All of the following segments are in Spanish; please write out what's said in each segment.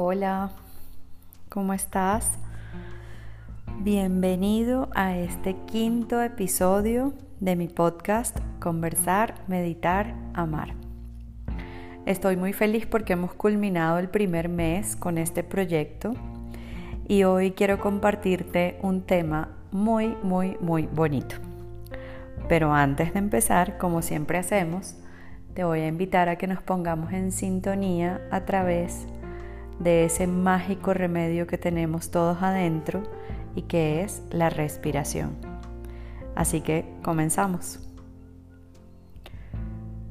Hola, ¿cómo estás? Bienvenido a este quinto episodio de mi podcast Conversar, Meditar, Amar. Estoy muy feliz porque hemos culminado el primer mes con este proyecto y hoy quiero compartirte un tema muy, muy, muy bonito. Pero antes de empezar, como siempre hacemos, te voy a invitar a que nos pongamos en sintonía a través de de ese mágico remedio que tenemos todos adentro y que es la respiración. Así que comenzamos.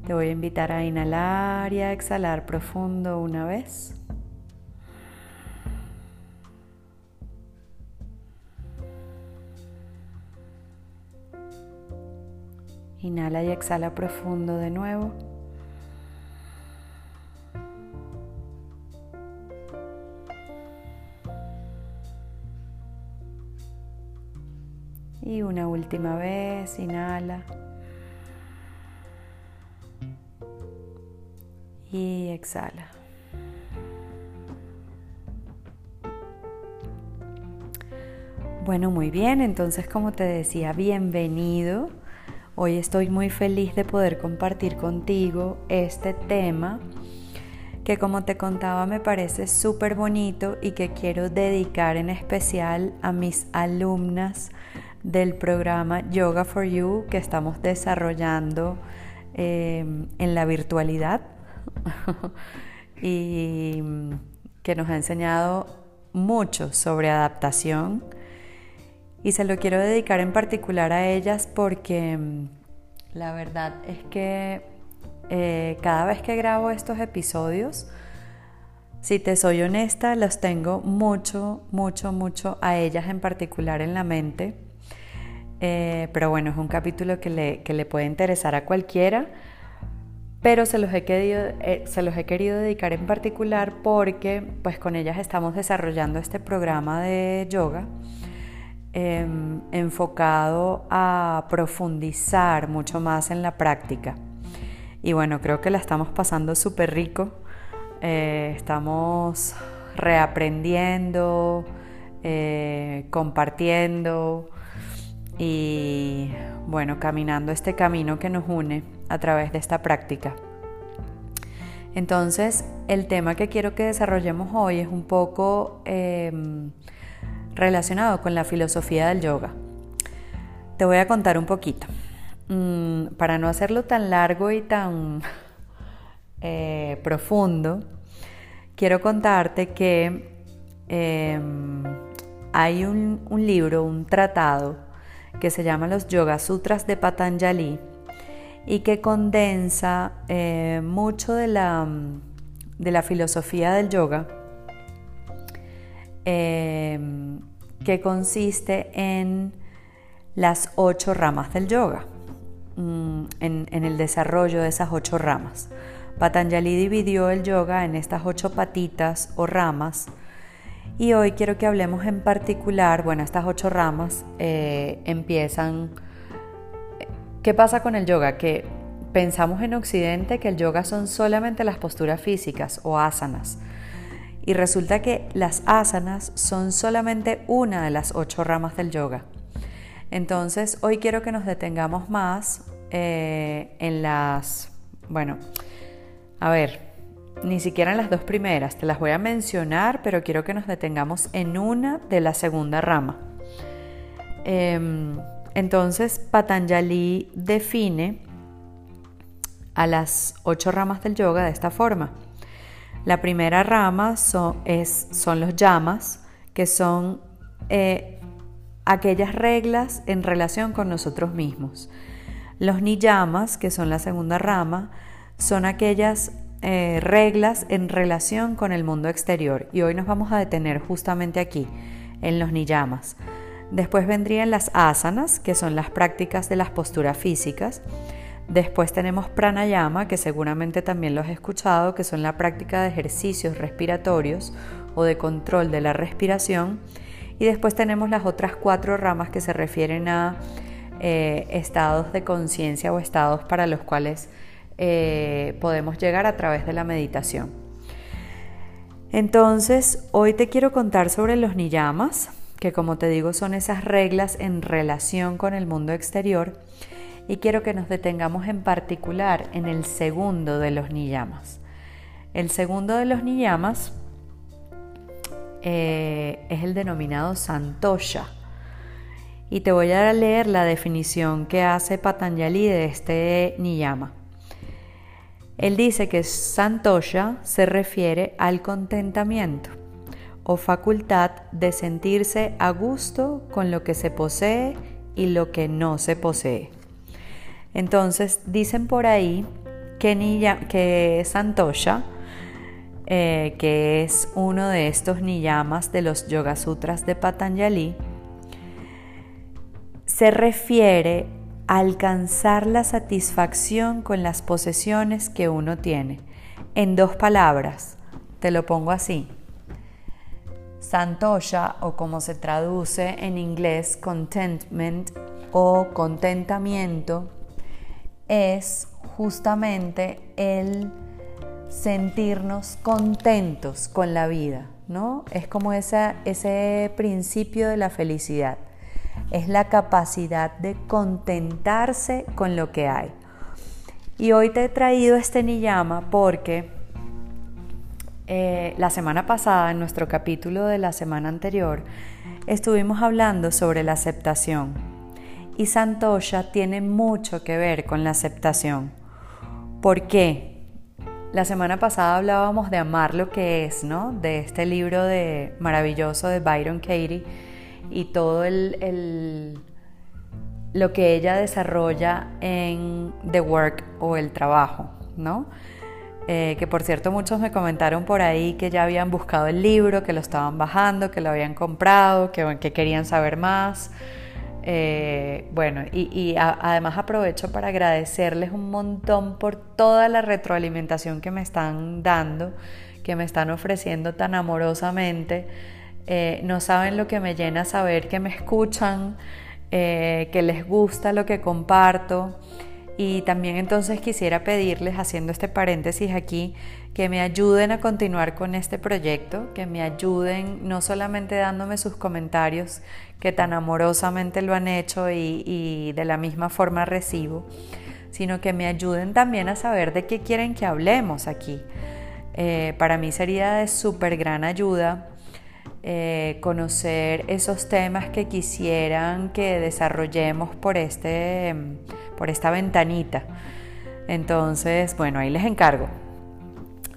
Te voy a invitar a inhalar y a exhalar profundo una vez. Inhala y exhala profundo de nuevo. Última vez, inhala. Y exhala. Bueno, muy bien, entonces como te decía, bienvenido. Hoy estoy muy feliz de poder compartir contigo este tema que como te contaba me parece súper bonito y que quiero dedicar en especial a mis alumnas del programa Yoga for You que estamos desarrollando em, en la virtualidad. Y que nos ha enseñado mucho sobre adaptación. Y se lo quiero dedicar en particular a ellas porque em, la verdad es que eh, cada vez que grabo estos episodios, si te soy honesta, los tengo mucho, mucho, mucho a ellas en particular en la mente eh, pero bueno, es un capítulo que le, que le, puede interesar a cualquiera, pero se los, he querido, eh, se los he querido dedicar en particular porque pues con ellas estamos desarrollando este programa de yoga em, enfocado a profundizar mucho más en la práctica. Y bueno, creo que la estamos pasando súper rico. Eh, estamos reaprendiendo, compartiendo y bueno, caminando este camino que nos une a través de esta práctica. Entonces, el tema que quiero que desarrollemos hoy es un poco em, relacionado con la filosofía del yoga. Te voy a contar un poquito. Mm, para no hacerlo tan largo y tan eh, profundo, quiero contarte que em, hay un libro, un tratado, que se llama los Yoga Sutras de Patanjali y que condensa eh, mucho de la, de la, filosofía del yoga, eh, que consiste en las ocho ramas del yoga, mm, en el desarrollo de esas ocho ramas. Patanjali dividió el yoga en estas ocho patitas o ramas y hoy quiero que hablemos en particular, bueno, estas ocho ramas eh, empiezan... ¿Qué pasa con el yoga? Que pensamos en Occidente que el yoga son solamente las posturas físicas o asanas. Y resulta que las asanas son solamente una de las ocho ramas del yoga. Entonces, hoy quiero que nos detengamos más eh, en las... Bueno, a ver, ni siquiera en las dos primeras, te las voy a mencionar, pero quiero que nos detengamos en una de la segunda rama. Em, entonces, Patanjali define a las ocho ramas del yoga de esta forma. La primera rama son, los llamas, que son eh, aquellas reglas en relación con nosotros mismos. Los niyamas, que son la segunda rama, son aquellas eh, reglas en relación con el mundo exterior y hoy nos vamos a detener justamente aquí, en los niyamas. Después vendrían las asanas, que son las prácticas de las posturas físicas. Después tenemos pranayama, que seguramente también lo has escuchado, que son la práctica de ejercicios respiratorios o de control de la respiración. Y después tenemos las otras cuatro ramas que se refieren a eh, estados de conciencia o estados para los cuales eh, podemos llegar a través de la meditación. Entonces, hoy te quiero contar sobre los niyamas, que como te digo son esas reglas en relación con el mundo exterior, y quiero que nos detengamos en particular en el segundo de los niyamas. El segundo de los niyamas eh, es el denominado santosha. Y te voy a leer la definición que hace Patanjali de este niyama. Él dice que Santosha se refiere al contentamiento o facultad de sentirse a gusto con lo que se posee y lo que no se posee. Entonces dicen por ahí que, que Santosha, eh, que es uno de estos niyamas de los Yoga Sutras de Patanjali, se refiere alcanzar la satisfacción con las posesiones que uno tiene. En dos palabras, te lo pongo así. Santosha, o como se traduce en inglés, contentment o contentamiento, es justamente el sentirnos contentos con la vida, ¿no? Es como ese principio de la felicidad es la capacidad de contentarse con lo que hay. Y hoy te he traído este niyama porque eh, la semana pasada, en nuestro capítulo de la semana anterior, estuvimos hablando sobre la aceptación. Y Santosha tiene mucho que ver con la aceptación. ¿Por qué? La semana pasada hablábamos de amar lo que es, ¿no? De este libro de, maravilloso de Byron Katie y todo el, lo que ella desarrolla en The Work o el trabajo, ¿no? Eh, que por cierto muchos me comentaron por ahí que ya habían buscado el libro, que lo estaban bajando, que lo habían comprado, que, que querían saber más. Eh, bueno, y, además aprovecho para agradecerles un montón por toda la retroalimentación que me están dando, que me están ofreciendo tan amorosamente. Eh, no saben lo que me llena saber que me escuchan, eh, que les gusta lo que comparto. Y también entonces quisiera pedirles, haciendo este paréntesis aquí, que me ayuden a continuar con este proyecto, que me ayuden no solamente dándome sus comentarios, que tan amorosamente lo han hecho y, de la misma forma recibo, sino que me ayuden también a saber de qué quieren que hablemos aquí. Eh, para mí sería de súper gran ayuda eh, conocer esos temas que quisieran que desarrollemos por, este, por esta ventanita. Entonces, bueno, ahí les encargo.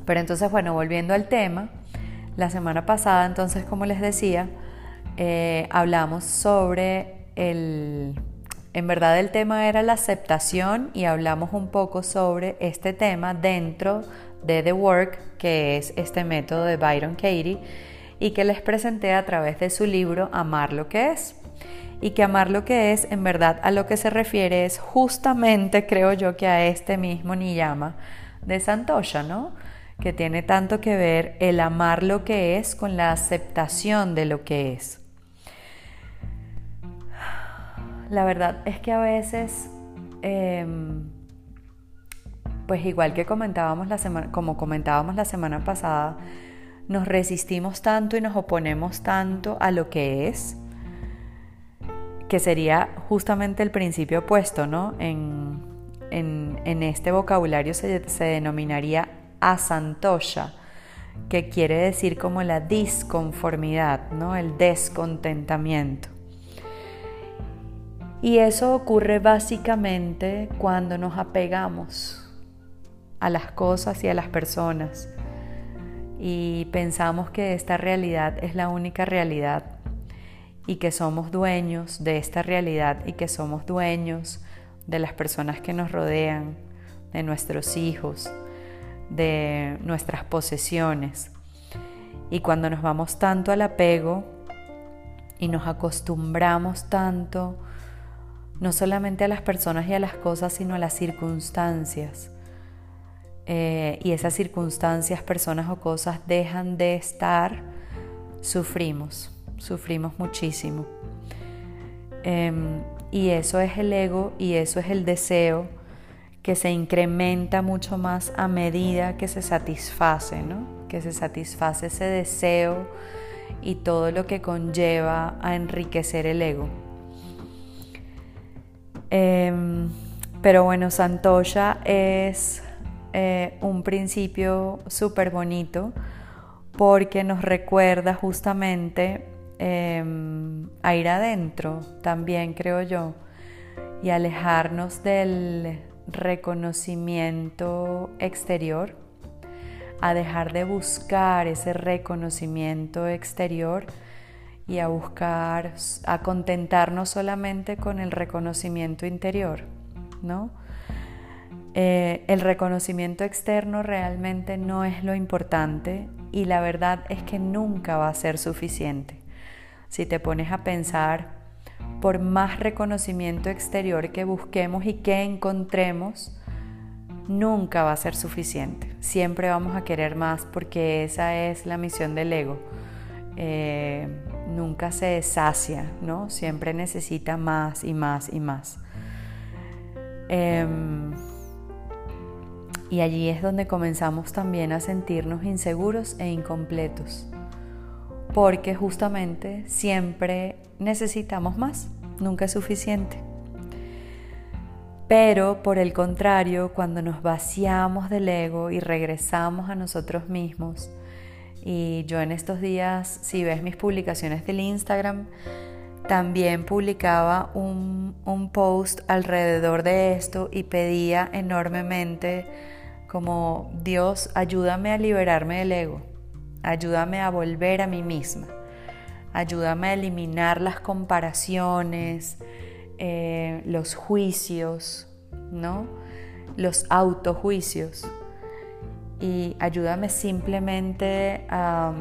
Pero entonces, bueno, volviendo al tema, la semana pasada, entonces, como les decía, eh, hablamos sobre el... En verdad el tema era la aceptación y hablamos un poco sobre este tema dentro de The Work, que es este método de Byron Katie y que les presenté a través de su libro Amar lo que es. Y que amar lo que es, en verdad, a lo que se refiere es justamente, creo yo, que a este mismo Niyama de Santosha, ¿no? Que tiene tanto que ver el amar lo que es con la aceptación de lo que es. La verdad es que a veces, em, pues igual que comentábamos la semana, como comentábamos la semana pasada, nos resistimos tanto y nos oponemos tanto a lo que es, que sería justamente el principio opuesto, ¿no? En, este vocabulario se, se denominaría asantosha, que quiere decir como la disconformidad, ¿no? El descontentamiento. Y eso ocurre básicamente cuando nos apegamos a las cosas y a las personas y pensamos que esta realidad es la única realidad y que somos dueños de esta realidad y que somos dueños de las personas que nos rodean, de nuestros hijos, de nuestras posesiones. Y cuando nos vamos tanto al apego y nos acostumbramos tanto, no solamente a las personas y a las cosas, sino a las circunstancias, eh, y esas circunstancias, personas o cosas dejan de estar, sufrimos, sufrimos muchísimo. Em, y eso es el ego y eso es el deseo que se incrementa mucho más a medida que se satisface, ¿no? que se satisface ese deseo y todo lo que conlleva a enriquecer el ego. Em, pero bueno, Santosha es eh, un principio súper bonito porque nos recuerda justamente em, a ir adentro también, creo yo, y alejarnos del reconocimiento exterior, a dejar de buscar ese reconocimiento exterior y a buscar, a contentarnos solamente con el reconocimiento interior, ¿no? Eh, el reconocimiento externo realmente no es lo importante y la verdad es que nunca va a ser suficiente. Si te pones a pensar, por más reconocimiento exterior que busquemos y que encontremos, nunca va a ser suficiente. Siempre vamos a querer más porque esa es la misión del ego. Eh, nunca se sacia, ¿no? Siempre necesita más y más y más. Em, y allí es donde comenzamos también a sentirnos inseguros e incompletos, porque justamente siempre necesitamos más, nunca es suficiente. Pero por el contrario, cuando nos vaciamos del ego y regresamos a nosotros mismos, y yo en estos días, si ves mis publicaciones del Instagram, también publicaba un, un post alrededor de esto y pedía enormemente como Dios, ayúdame a liberarme del ego, ayúdame a volver a mí misma, ayúdame a eliminar las comparaciones, eh, los juicios, ¿no? Los autojuicios. Y ayúdame simplemente a,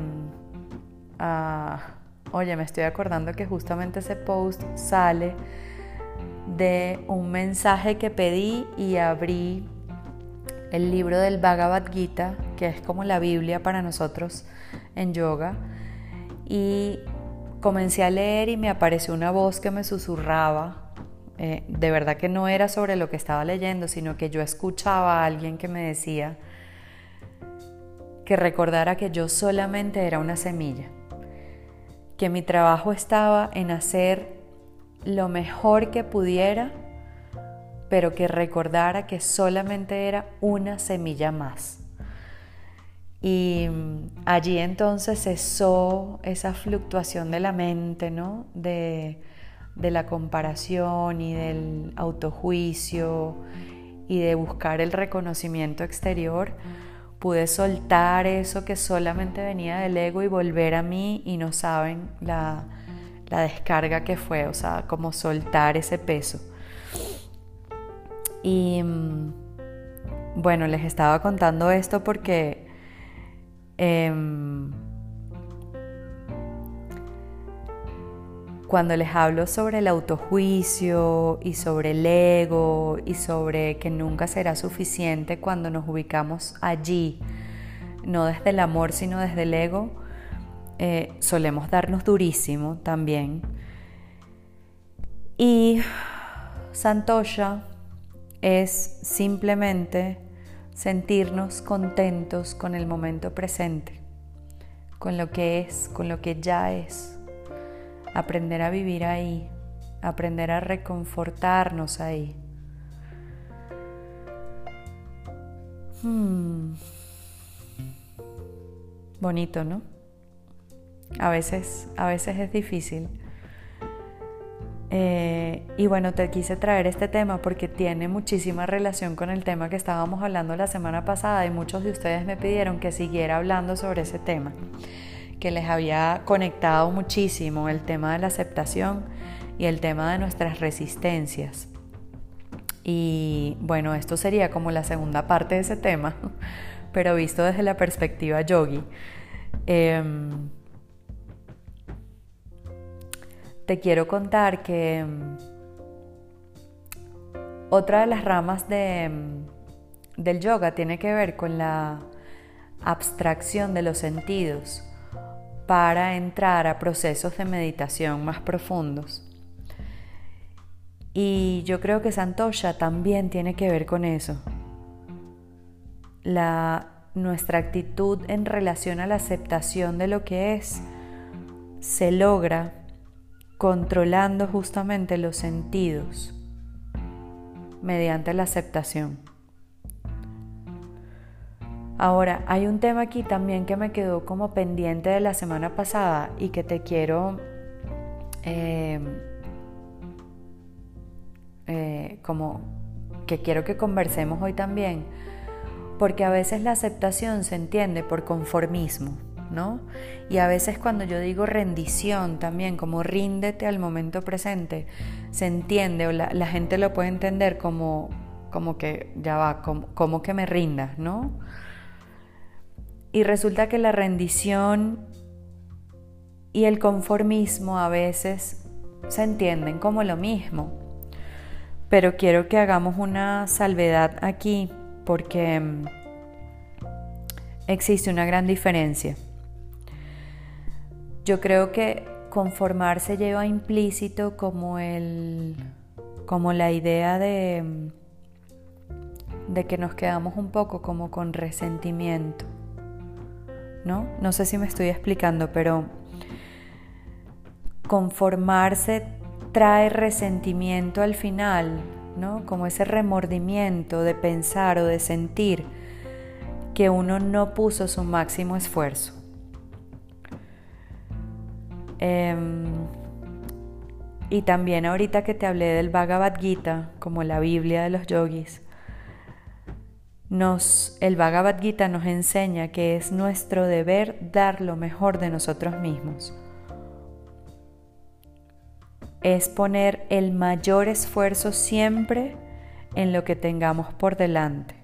a... Oye, me estoy acordando que justamente ese post sale de un mensaje que pedí y abrí el libro del Bhagavad Gita, que es como la Biblia para nosotros en yoga, y comencé a leer y me apareció una voz que me susurraba. Eh, de verdad que no era sobre lo que estaba leyendo, sino que yo escuchaba a alguien que me decía que recordara que yo solamente era una semilla, que mi trabajo estaba en hacer lo mejor que pudiera pero que recordara que solamente era una semilla más. Y allí entonces cesó esa fluctuación de la mente, ¿no? De, de la comparación y del autojuicio y de buscar el reconocimiento exterior. Pude soltar eso que solamente venía del ego y volver a mí y no saben la, la descarga que fue, o sea, como soltar ese peso. Y mm, bueno, les estaba contando esto porque em, cuando les hablo sobre el autojuicio y sobre el ego y sobre que nunca será suficiente cuando nos ubicamos allí, no desde el amor sino desde el ego, eh, solemos darnos durísimo también. Y Santosha es simplemente sentirnos contentos con el momento presente, con lo que es, con lo que ya es. Aprender a vivir ahí, aprender a reconfortarnos ahí. Hmm. Bonito, ¿no? A veces, a veces es difícil eh, y bueno, te quise traer este tema porque tiene muchísima relación con el tema que estábamos hablando la semana pasada y muchos de ustedes me pidieron que siguiera hablando sobre ese tema, que les había conectado muchísimo el tema de la aceptación y el tema de nuestras resistencias. Y bueno, esto sería como la segunda parte de ese tema, pero visto desde la perspectiva yogi. Em, te quiero contar que mm, otra de las ramas mm, del yoga tiene que ver con la abstracción de los sentidos para entrar a procesos de meditación más profundos. Y yo creo que Santosha también tiene que ver con eso. La nuestra actitud en relación a la aceptación de lo que es se logra controlando justamente los sentidos mediante la aceptación. Ahora, hay un tema aquí también que me quedó como pendiente de la semana pasada y que te quiero eh, eh, como que quiero que conversemos hoy también, porque a veces la aceptación se entiende por conformismo. ¿No? Y a veces cuando yo digo rendición también, como ríndete al momento presente, se entiende o la, gente lo puede entender como, como que ya va, como, que me rindas, ¿no? Y resulta que la rendición y el conformismo a veces se entienden como lo mismo. Pero quiero que hagamos una salvedad aquí porque mm, existe una gran diferencia. Yo creo que conformarse lleva implícito como el como la idea de de que nos quedamos un poco como con resentimiento. ¿No? No sé si me estoy explicando, pero conformarse trae resentimiento al final, ¿no? Como ese remordimiento de pensar o de sentir que uno no puso su máximo esfuerzo. Em, y también ahorita que te hablé del Bhagavad Gita, como la Biblia de los yogis, nos, el Bhagavad Gita nos enseña que es nuestro deber dar lo mejor de nosotros mismos. Es poner el mayor esfuerzo siempre en lo que tengamos por delante.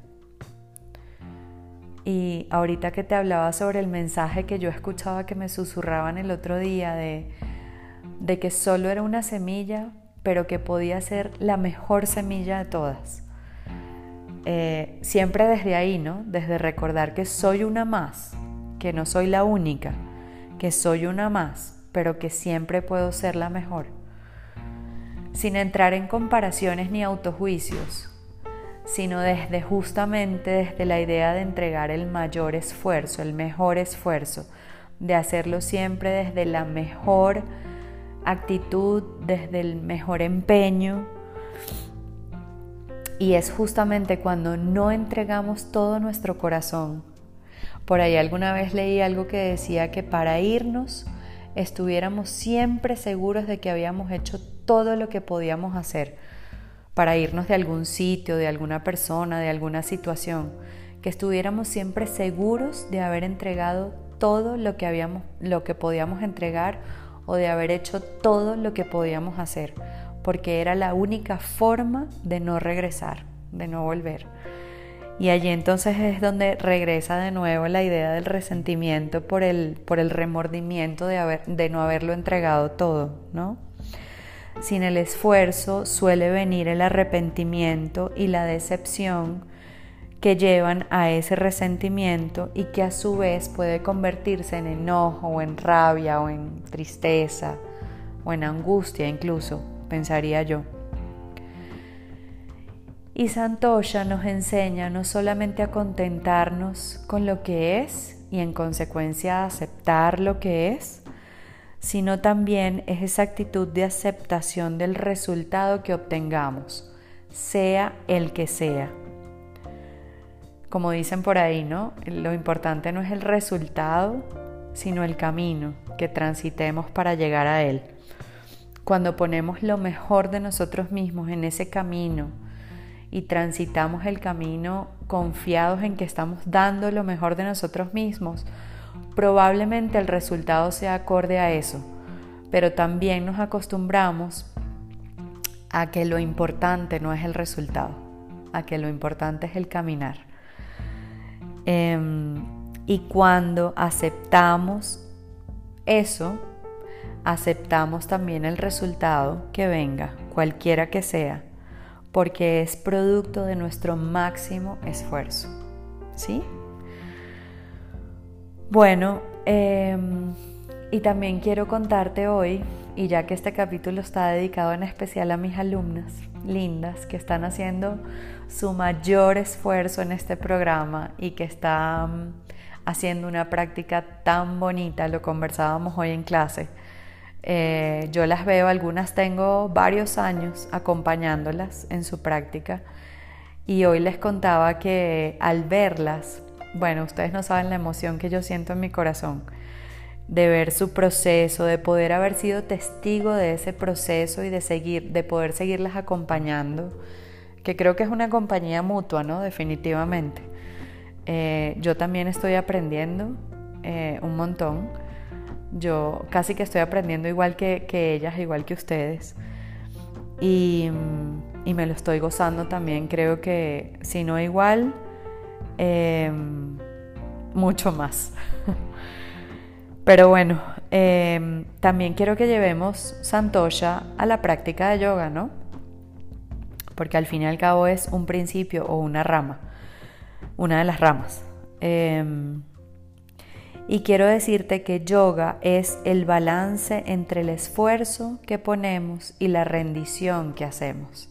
Y ahorita que te hablaba sobre el mensaje que yo escuchaba que me susurraban el otro día de, de que solo era una semilla, pero que podía ser la mejor semilla de todas. Eh, siempre desde ahí, ¿no? Desde recordar que soy una más, que no soy la única, que soy una más, pero que siempre puedo ser la mejor. Sin entrar en comparaciones ni autojuicios, sino desde justamente desde la idea de entregar el mayor esfuerzo, el mejor esfuerzo, de hacerlo siempre desde la mejor actitud, desde el mejor empeño. Y es justamente cuando no entregamos todo nuestro corazón. Por ahí alguna vez leí algo que decía que para irnos estuviéramos siempre seguros de que habíamos hecho todo lo que podíamos hacer para irnos de algún sitio, de alguna persona, de alguna situación, que estuviéramos siempre seguros de haber entregado todo lo que habíamos lo que podíamos entregar o de haber hecho todo lo que podíamos hacer, porque era la única forma de no regresar, de no volver. Y allí entonces es donde regresa de nuevo la idea del resentimiento por el, por el remordimiento de, haber, de no haberlo entregado todo, ¿no? Sin el esfuerzo suele venir el arrepentimiento y la decepción que llevan a ese resentimiento y que a su vez puede convertirse en enojo o en rabia o en tristeza o en angustia incluso, pensaría yo. Y Santosha nos enseña no solamente a contentarnos con lo que es y en consecuencia a aceptar lo que es, sino también es esa actitud de aceptación del resultado que obtengamos, sea el que sea. Como dicen por ahí, ¿no? Lo importante no es el resultado, sino el camino que transitemos para llegar a él. Cuando ponemos lo mejor de nosotros mismos en ese camino y transitamos el camino confiados en que estamos dando lo mejor de nosotros mismos, probablemente el resultado sea acorde a eso, pero también nos acostumbramos a que lo importante no es el resultado, a que lo importante es el caminar. Em, y cuando aceptamos eso, aceptamos también el resultado que venga, cualquiera que sea, porque es producto de nuestro máximo esfuerzo. ¿Sí? Bueno, em, y también quiero contarte hoy, y ya que este capítulo está dedicado en especial a mis alumnas, lindas que están haciendo su mayor esfuerzo en este programa y que están haciendo una práctica tan bonita, lo conversábamos hoy en clase. Eh, yo las veo, algunas tengo varios años acompañándolas en su práctica y hoy les contaba que al verlas, bueno, ustedes no saben la emoción que yo siento en mi corazón de ver su proceso, de poder haber sido testigo de ese proceso y de seguir, de poder seguirlas acompañando, que creo que es una compañía mutua, ¿no? Definitivamente. Eh, yo también estoy aprendiendo eh, un montón. Yo casi que estoy aprendiendo igual que, ellas, igual que ustedes. Y, me lo estoy gozando también. Creo que si no igual, eh, mucho más. Pero bueno, em, también quiero que llevemos Santosha a la práctica de yoga, ¿no? Porque al fin y al cabo es un principio o una rama, una de las ramas. Em, y quiero decirte que yoga es el balance entre el esfuerzo que ponemos y la rendición que hacemos.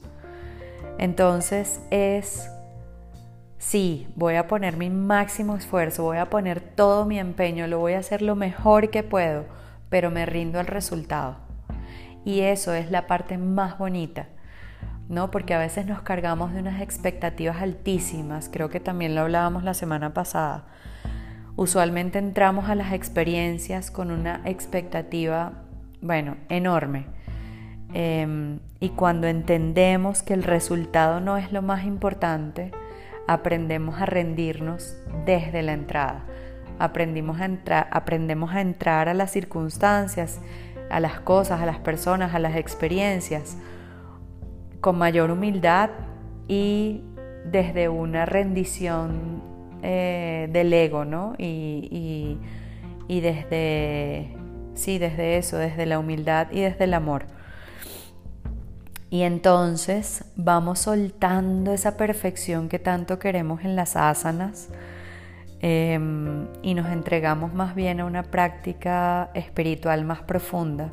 Entonces es sí, voy a poner mi máximo esfuerzo, voy a poner todo mi empeño, lo voy a hacer lo mejor que puedo, pero me rindo al resultado. Y eso es la parte más bonita, ¿no? Porque a veces nos cargamos de unas expectativas altísimas, creo que también lo hablábamos la semana pasada. Usualmente entramos a las experiencias con una expectativa, bueno, enorme. Em, y cuando entendemos que el resultado no es lo más importante, aprendemos a rendirnos desde la entrada. Aprendimos a aprendemos a entrar a las circunstancias, a las cosas, a las personas, a las experiencias con mayor humildad y desde una rendición eh, del ego, ¿no? Y, y desde, sí, desde eso, desde la humildad y desde el amor. Y entonces vamos soltando esa perfección que tanto queremos en las asanas em, y nos entregamos más bien a una práctica espiritual más profunda.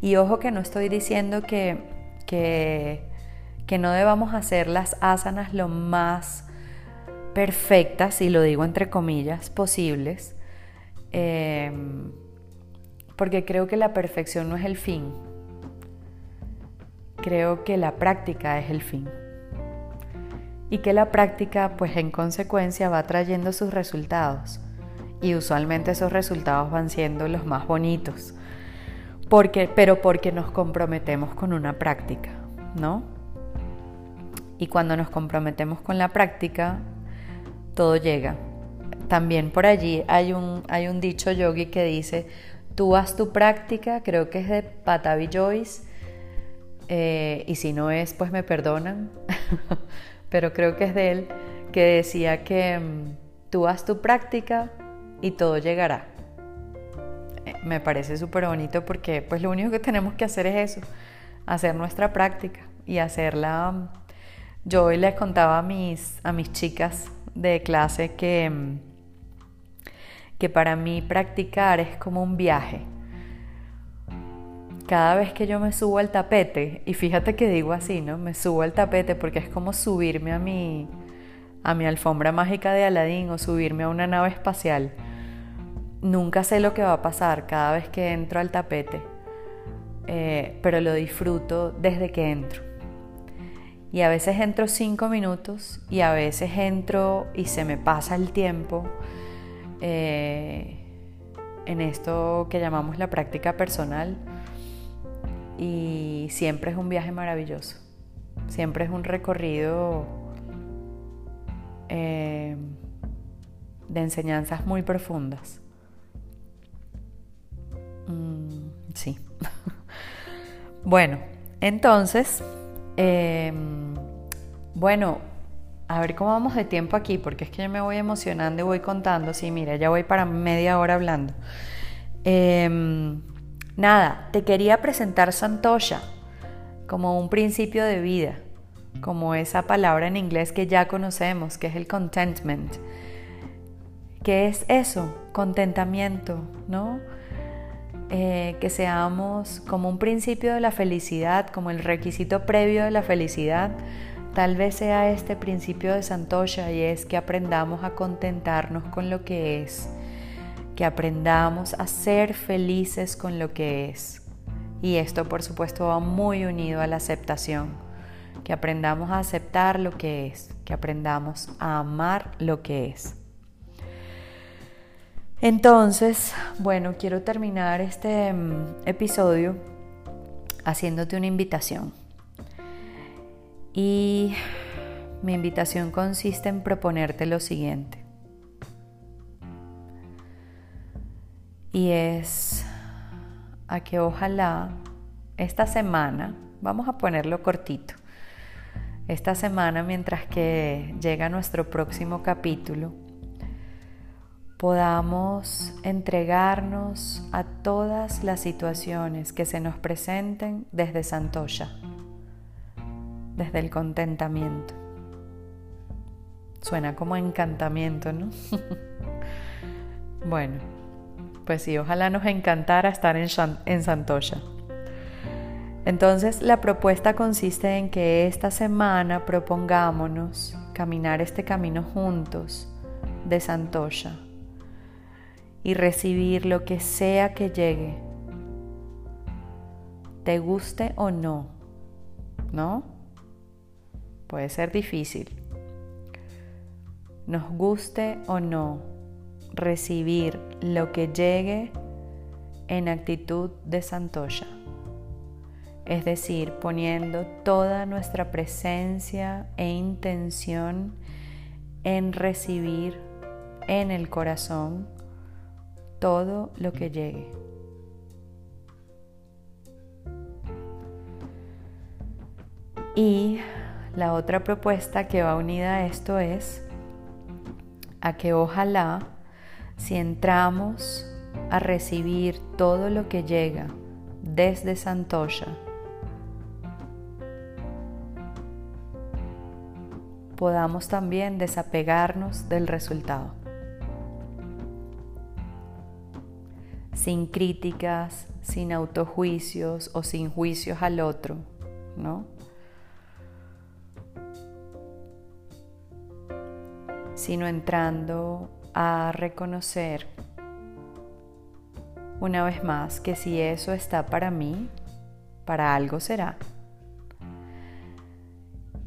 Y ojo que no estoy diciendo que, que, no debamos hacer las asanas lo más perfectas, y lo digo entre comillas, posibles, em, porque creo que la perfección no es el fin, creo que la práctica es el fin. Y que la práctica, pues en consecuencia, va trayendo sus resultados. Y usualmente esos resultados van siendo los más bonitos. Porque, pero porque nos comprometemos con una práctica, ¿no? Y cuando nos comprometemos con la práctica, todo llega. También por allí hay un, hay un dicho yogi que dice, tú haz tu práctica, creo que es de Patavi Joyce, eh, y si no es, pues me perdonan, pero creo que es de él, que decía que mm, tú haz tu práctica y todo llegará. Eh, me parece súper bonito porque pues lo único que tenemos que hacer es eso, hacer nuestra práctica y hacerla. Mm, yo hoy les contaba a mis, a mis chicas de clase que, mm, que para mí practicar es como un viaje cada vez que yo me subo al tapete, y fíjate que digo así, ¿no? Me subo al tapete porque es como subirme a mi, a mi alfombra mágica de Aladín o subirme a una nave espacial. Nunca sé lo que va a pasar cada vez que entro al tapete, eh, pero lo disfruto desde que entro. Y a veces entro cinco minutos y a veces entro y se me pasa el tiempo eh, en esto que llamamos la práctica personal y siempre es un viaje maravilloso, siempre es un recorrido eh, de enseñanzas muy profundas. Mm, sí. bueno, entonces, em, bueno, a ver cómo vamos de tiempo aquí, porque es que yo me voy emocionando y voy contando. Sí, mira, ya voy para media hora hablando. Eh, Nada, te quería presentar Santosha como un principio de vida, como esa palabra en inglés que ya conocemos, que es el contentment. ¿Qué es eso? Contentamiento, ¿no? eh, que seamos como un principio de la felicidad, como el requisito previo de la felicidad, tal vez sea este principio de Santosha y es que aprendamos a contentarnos con lo que es, que aprendamos a ser felices con lo que es. Y esto por supuesto va muy unido a la aceptación, que aprendamos a aceptar lo que es, que aprendamos a amar lo que es. Entonces, bueno, quiero terminar este mm, episodio haciéndote una invitación. Y mi invitación consiste en proponerte lo siguiente. Y es a que ojalá esta semana, vamos a ponerlo cortito, esta semana mientras que llega nuestro próximo capítulo, podamos entregarnos a todas las situaciones que se nos presenten desde Santosha, desde el contentamiento. Suena como encantamiento, ¿no? bueno, pues sí, ojalá nos encantara estar en, en. Entonces la propuesta consiste en que esta semana propongámonos caminar este camino juntos de Santosha y recibir lo que sea que llegue, te guste o no, ¿no? Puede ser difícil. Nos guste o no recibir lo que llegue en actitud de santosha, es decir, poniendo toda nuestra presencia e intención en recibir en el corazón todo lo que llegue. Y la otra propuesta que va unida a esto es a que ojalá si entramos a recibir todo lo que llega desde Santosha, podamos también desapegarnos del resultado. sin críticas, sin autojuicios o sin juicios al otro, ¿no? Sino entrando a reconocer una vez más que si eso está para mí, para algo será.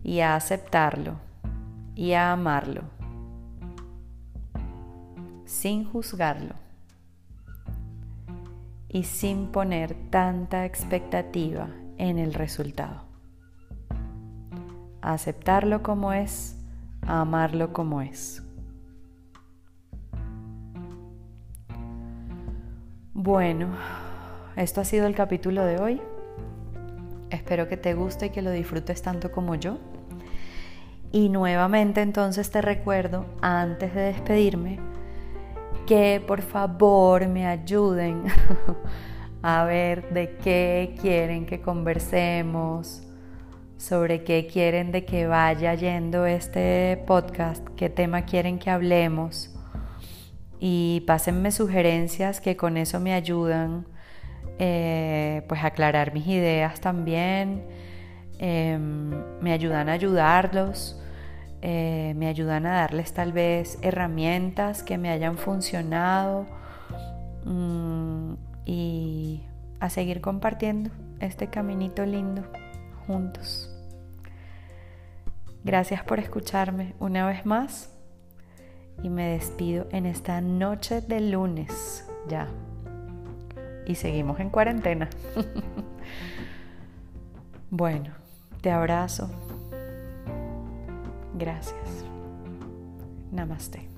Y a aceptarlo y a amarlo sin juzgarlo y sin poner tanta expectativa en el resultado. aceptarlo como es, amarlo como es. Bueno, esto ha sido el capítulo de hoy. Espero que te guste y que lo disfrutes tanto como yo. Y nuevamente entonces te recuerdo, antes de despedirme, que por favor me ayuden a ver de qué quieren que conversemos, sobre qué quieren de que vaya yendo este podcast, qué tema quieren que hablemos. Y pásenme sugerencias que con eso me ayudan eh, pues aclarar mis ideas también, em, me ayudan a ayudarlos eh, me ayudan a darles tal vez herramientas que me hayan funcionado mm, y a seguir compartiendo este caminito lindo juntos. Gracias por escucharme una vez más y me despido en esta noche de lunes ya. Y seguimos en cuarentena. bueno, te abrazo. Gracias. Namaste.